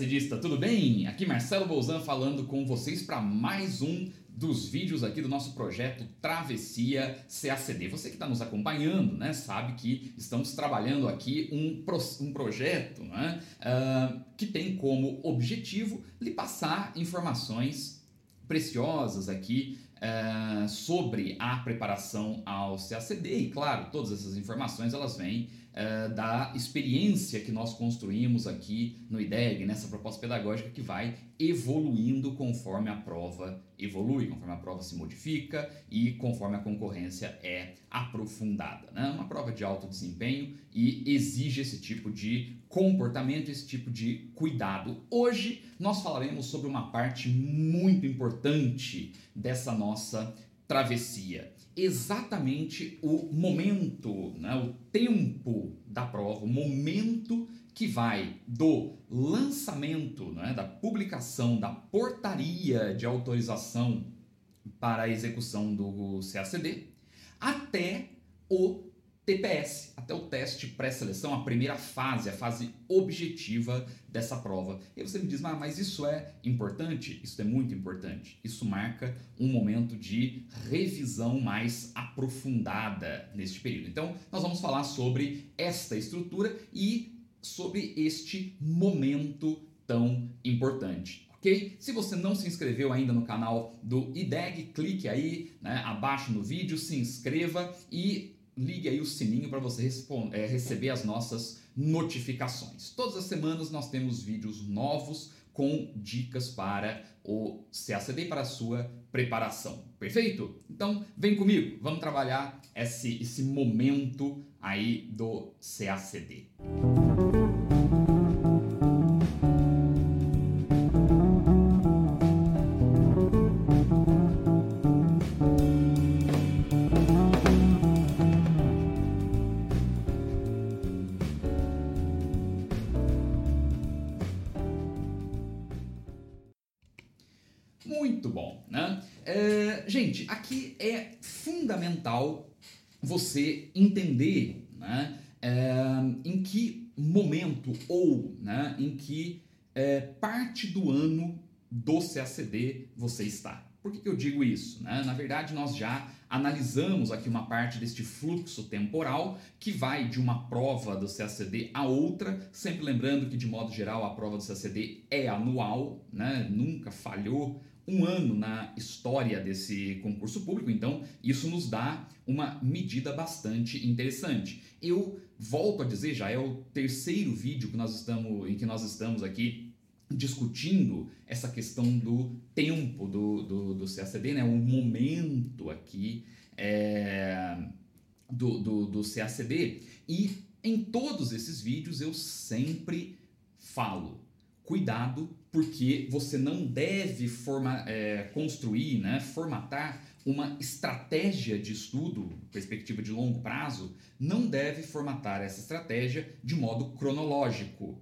olá, CACDista, tudo bem? Aqui Marcelo Bolzan falando com vocês para mais um dos vídeos aqui do nosso projeto Travessia CACD. Você que está nos acompanhando, né, sabe que estamos trabalhando aqui um, pro, um projeto né, uh, que tem como objetivo lhe passar informações preciosas aqui uh, sobre a preparação ao CACD e claro, todas essas informações elas vêm uh, da experiência que nós construímos aqui no IDEG, nessa proposta pedagógica que vai evoluindo conforme a prova evolui, conforme a prova se modifica e conforme a concorrência é aprofundada. Né? Uma prova de alto desempenho e exige esse tipo de comportamento, esse tipo de cuidado. Hoje nós falaremos sobre uma parte muito importante dessa nossa travessia. Exatamente o momento, né, o tempo da prova, o momento que vai do lançamento, né, da publicação da portaria de autorização para a execução do CACD até o TPS, até o teste pré-seleção, a primeira fase, a fase objetiva dessa prova. E você me diz, mas isso é importante? Isso é muito importante. Isso marca um momento de revisão mais aprofundada neste período. Então, nós vamos falar sobre esta estrutura e sobre este momento tão importante. ok? Se você não se inscreveu ainda no canal do IDEG, clique aí né, abaixo no vídeo, se inscreva e ligue aí o sininho para você é, receber as nossas notificações. Todas as semanas nós temos vídeos novos com dicas para o CACD para a sua preparação. Perfeito? Então vem comigo, vamos trabalhar esse, esse momento aí do CACD. Muito bom, né? É, gente, aqui é fundamental você entender né, é, em que momento ou né, em que é, parte do ano do CACD você está. Por que, que eu digo isso? Né? Na verdade, nós já analisamos aqui uma parte deste fluxo temporal que vai de uma prova do CACD a outra, sempre lembrando que, de modo geral, a prova do CACD é anual, né? nunca falhou um ano na história desse concurso público, então isso nos dá uma medida bastante interessante. Eu volto a dizer, já é o terceiro vídeo que nós estamos, em que nós estamos aqui discutindo essa questão do tempo do, do, do CACD, né? o momento aqui é, do, do, do CACD. E em todos esses vídeos eu sempre falo cuidado, porque você não deve forma, é, construir, né, formatar uma estratégia de estudo, perspectiva de longo prazo, não deve formatar essa estratégia de modo cronológico.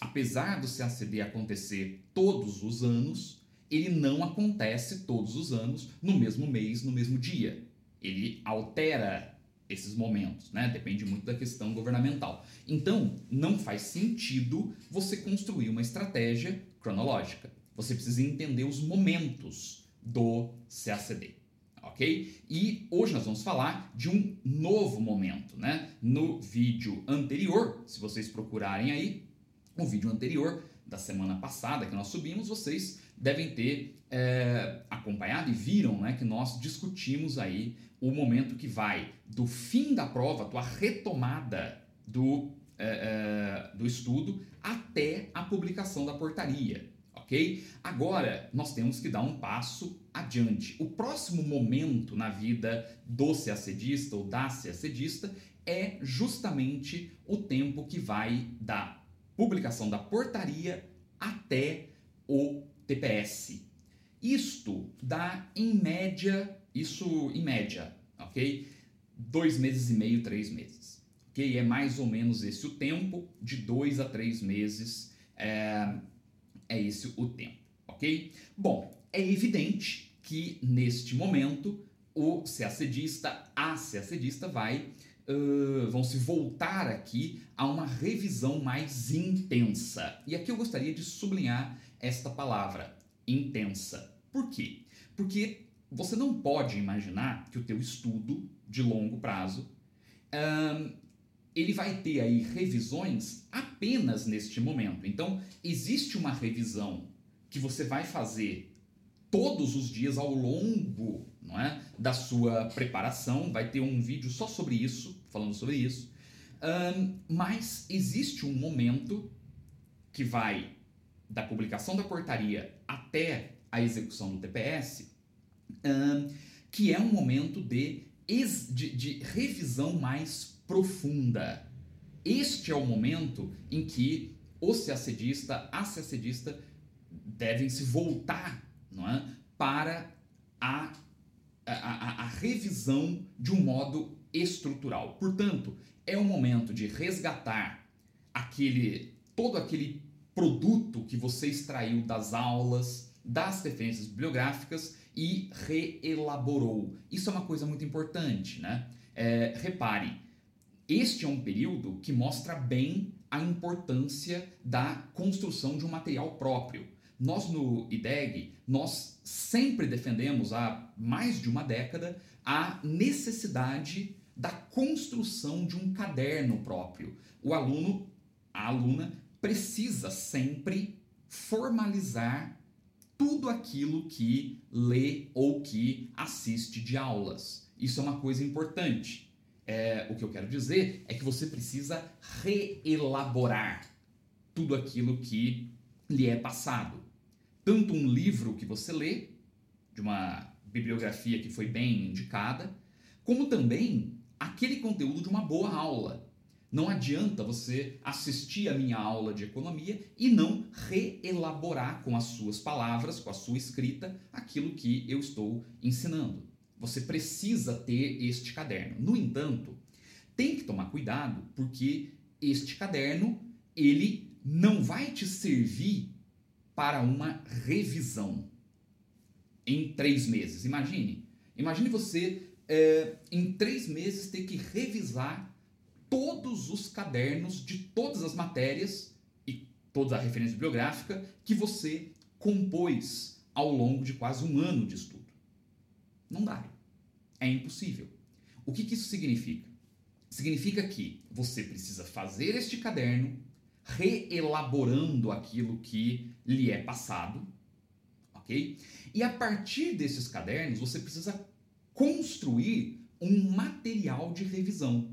Apesar do CACD acontecer todos os anos, ele não acontece todos os anos no mesmo mês, no mesmo dia. Ele altera esses momentos, né? Depende muito da questão governamental. Então, não faz sentido você construir uma estratégia cronológica. Você precisa entender os momentos do CACD, ok? E hoje nós vamos falar de um novo momento, né? No vídeo anterior, se vocês procurarem aí, o vídeo anterior da semana passada que nós subimos, vocês devem ter é, acompanhado e viram né, que nós discutimos aí o momento que vai do fim da prova, tua retomada do, é, é, do estudo, até a publicação da portaria. Ok? Agora nós temos que dar um passo adiante. O próximo momento na vida do CACDista ou da CACDista é justamente o tempo que vai da publicação da portaria até o TPS. Isto dá em média, isso em média, ok? Dois meses e meio, três meses. Ok? É mais ou menos esse o tempo, de dois a três meses é, é esse o tempo, ok? Bom, é evidente que neste momento o CACDista, a CACDista vai Uh, vão se voltar aqui a uma revisão mais intensa. E aqui eu gostaria de sublinhar esta palavra, intensa. Por quê? Porque você não pode imaginar que o teu estudo de longo prazo ele vai ter aí revisões apenas neste momento. Então, existe uma revisão que você vai fazer todos os dias ao longo não é, da sua preparação. Vai ter um vídeo só sobre isso, falando sobre isso. Um, mas existe um momento que vai da publicação da portaria até a execução do TPS, um, que é um momento de, de, de revisão mais profunda. Este é o momento em que o CACDista, a CACDista devem se voltar não é, para a, a, a, a revisão de um modo estrutural. Portanto, é o momento de resgatar aquele todo aquele produto que você extraiu das aulas, das referências bibliográficas e reelaborou. Isso é uma coisa muito importante, né? É, repare, este é um período que mostra bem a importância da construção de um material próprio. Nós no IDEG, nós sempre defendemos há mais de uma década a necessidade da construção de um caderno próprio. O aluno, a aluna, precisa sempre formalizar tudo aquilo que lê ou que assiste de aulas. Isso é uma coisa importante. É, o que eu quero dizer é que você precisa reelaborar tudo aquilo que lhe é passado. Tanto um livro que você lê, de uma bibliografia que foi bem indicada, como também aquele conteúdo de uma boa aula. Não adianta você assistir a minha aula de economia e não reelaborar com as suas palavras, com a sua escrita, aquilo que eu estou ensinando. Você precisa ter este caderno. No entanto, tem que tomar cuidado porque este caderno ele não vai te servir para uma revisão em três meses. Imagine, imagine você é, em três meses ter que revisar todos os cadernos de todas as matérias e toda a referência bibliográfica que você compôs ao longo de quase um ano de estudo. Não dá. É impossível. O que, que isso significa? Significa que você precisa fazer este caderno reelaborando aquilo que lhe é passado, ok? E a partir desses cadernos você precisa construir um material de revisão.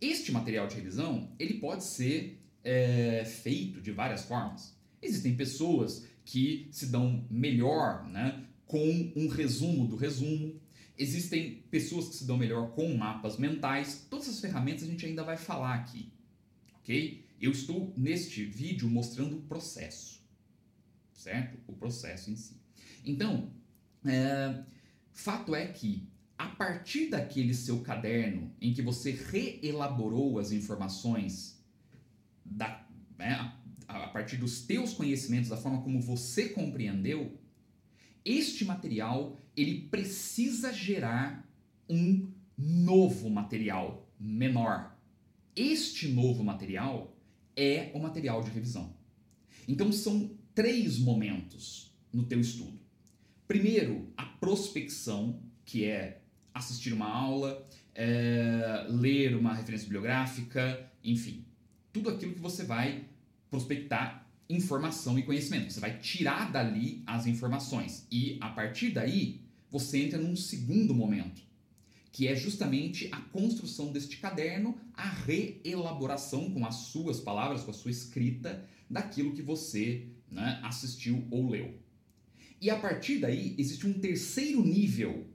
Este material de revisão ele pode ser é, feito de várias formas. Existem pessoas que se dão melhor né, com um resumo do resumo. Existem pessoas que se dão melhor com mapas mentais. Todas essas ferramentas a gente ainda vai falar aqui, ok? Eu estou neste vídeo mostrando o processo, certo? O processo em si. Então, é, Fato é que, a partir daquele seu caderno em que você reelaborou as informações da, né, a partir dos teus conhecimentos, da forma como você compreendeu, este material ele precisa gerar um novo material menor. Este novo material é o material de revisão. Então são três momentos no teu estudo. Primeiro, a prospecção, que é assistir uma aula, é, ler uma referência bibliográfica, enfim, tudo aquilo que você vai prospectar informação e conhecimento. Você vai tirar dali as informações e a partir daí você entra num segundo momento, que é justamente a construção deste caderno, a reelaboração com as suas palavras, com a sua escrita daquilo que você né, assistiu ou leu. E a partir daí existe um terceiro nível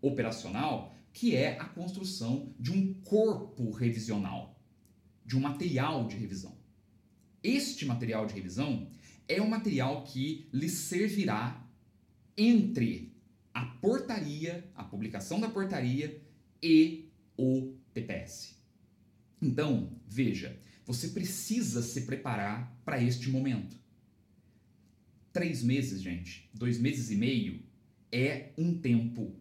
operacional que é a construção de um corpo revisional, de um material de revisão. Este material de revisão é um material que lhe servirá entre a portaria, a publicação da portaria e o TPS. Então, veja, você precisa se preparar para este momento. Três meses, gente, dois meses e meio é um tempo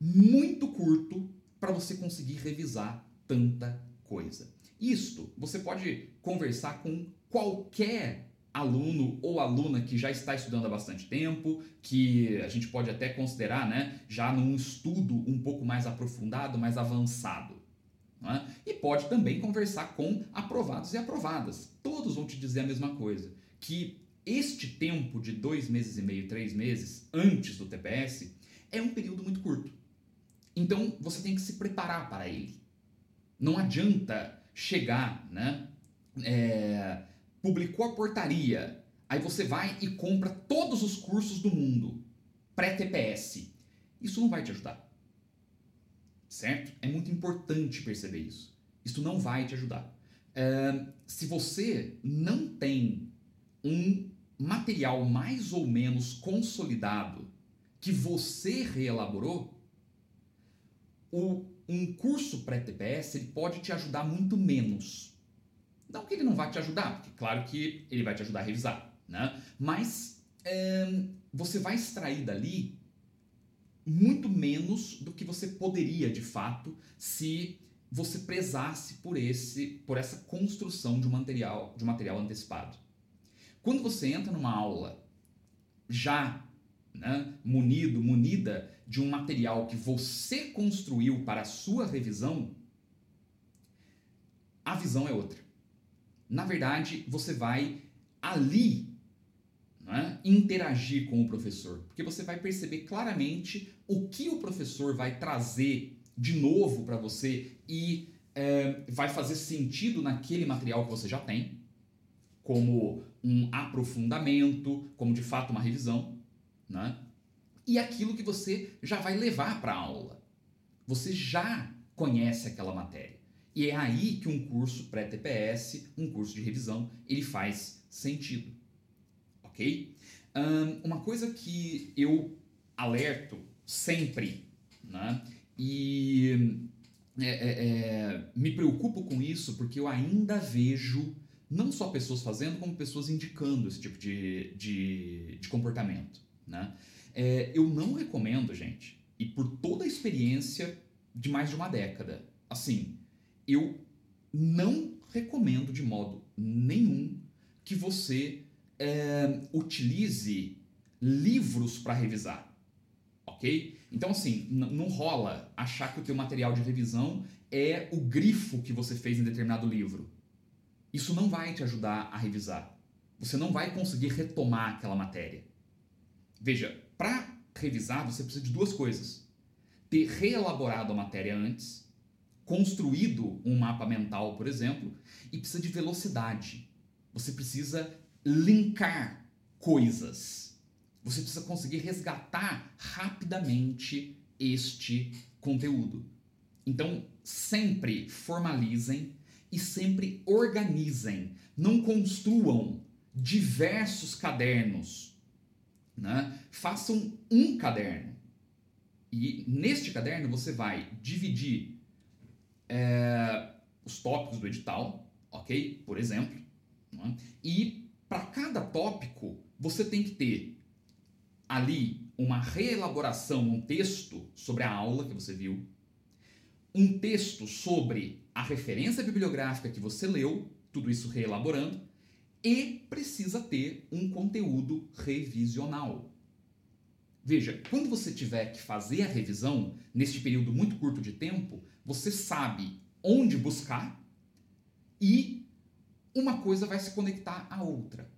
muito curto para você conseguir revisar tanta coisa. Isto você pode conversar com qualquer aluno ou aluna que já está estudando há bastante tempo, que a gente pode até considerar né, já num estudo um pouco mais aprofundado, mais avançado. É? E pode também conversar com aprovados e aprovadas. Todos vão te dizer a mesma coisa, que este tempo de dois meses e meio, três meses antes do TPS é um período muito curto. Então você tem que se preparar para ele. Não adianta chegar, né? É, publicou a portaria, aí você vai e compra todos os cursos do mundo, pré-TPS. Isso não vai te ajudar. Certo? É muito importante perceber isso. Isso não vai te ajudar. É, se você não tem um material mais ou menos consolidado que você reelaborou, o, um curso pré-TPS ele pode te ajudar muito menos não que ele não vá te ajudar, porque claro que ele vai te ajudar a revisar, né? Mas é, você vai extrair dali muito menos do que você poderia de fato se você prezasse por esse por essa construção de um material de um material antecipado. Quando você entra numa aula já né, munido, munida de um material que você construiu para a sua revisão, a visão é outra. Na verdade, você vai ali né, interagir com o professor, porque você vai perceber claramente o que o professor vai trazer de novo para você e é, vai fazer sentido naquele material que você já tem, como um aprofundamento, como de fato uma revisão, né? e aquilo que você já vai levar para a aula. Você já conhece aquela matéria. E é aí que um curso pré-TPS, um curso de revisão, ele faz sentido. Ok? Um, uma coisa que eu alerto sempre, né? E é, é, é, me preocupo com isso porque eu ainda vejo não só pessoas fazendo, como pessoas indicando esse tipo de, de, de comportamento. Né? É, eu não recomendo, gente, e por toda a experiência de mais de uma década, assim, eu não recomendo de modo nenhum que você é, utilize livros para revisar, ok? Então assim, não rola achar que o teu material de revisão é o grifo que você fez em determinado livro. Isso não vai te ajudar a revisar. Você não vai conseguir retomar aquela matéria. Veja, para revisar você precisa de duas coisas: ter reelaborado a matéria antes construído um mapa mental, por exemplo, e precisa de velocidade. Você precisa linkar coisas. Você precisa conseguir resgatar rapidamente este conteúdo. Então, sempre formalizem e sempre organizem. Não construam diversos cadernos. Né? Façam um caderno. E neste caderno você vai dividir é, os tópicos do edital, ok? Por exemplo. É? E para cada tópico, você tem que ter ali uma reelaboração, um texto sobre a aula que você viu, um texto sobre a referência bibliográfica que você leu, tudo isso reelaborando, e precisa ter um conteúdo revisional. Veja, quando você tiver que fazer a revisão, neste período muito curto de tempo, você sabe onde buscar e uma coisa vai se conectar à outra.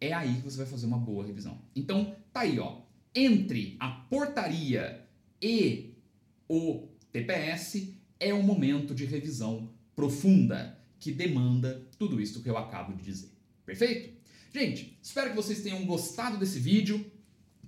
é aí que você vai fazer uma boa revisão. Então, tá aí, ó. Entre a portaria e o TPS é um momento de revisão profunda que demanda tudo isso que eu acabo de dizer. Perfeito? Gente, espero que vocês tenham gostado desse vídeo.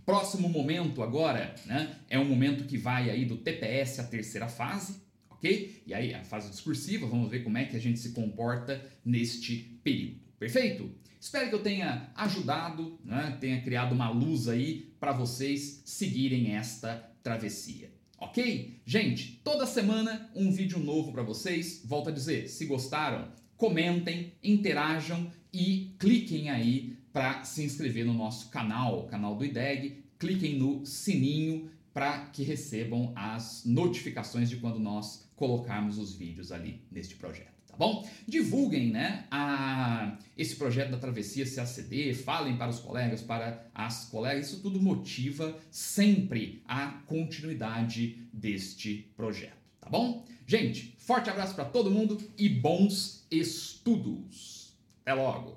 Próximo momento agora, né, é um momento que vai aí do TPS à terceira fase, ok? E aí a fase discursiva, vamos ver como é que a gente se comporta neste período. Perfeito? Espero que eu tenha ajudado, né, tenha criado uma luz aí para vocês seguirem esta travessia. Ok? Gente, toda semana um vídeo novo para vocês. Volto a dizer, se gostaram, comentem, interajam e cliquem aí para se inscrever no nosso canal, canal do IDEG. Cliquem no sininho para que recebam as notificações de quando nós colocarmos os vídeos ali neste projeto tá bom? Divulguem, né, a, esse projeto da Travessia CACD, falem para os colegas, para as colegas, isso tudo motiva sempre a continuidade deste projeto, tá bom? Gente, forte abraço para todo mundo e bons estudos. Até logo.